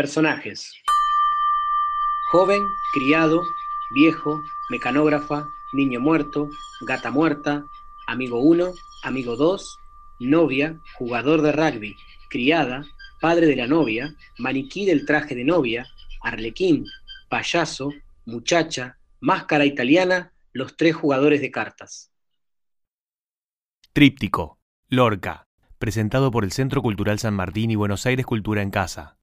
Personajes. Joven, criado, viejo, mecanógrafa, niño muerto, gata muerta, amigo 1, amigo 2, novia, jugador de rugby, criada, padre de la novia, maniquí del traje de novia, arlequín, payaso, muchacha, máscara italiana, los tres jugadores de cartas. Tríptico, Lorca, presentado por el Centro Cultural San Martín y Buenos Aires Cultura en Casa.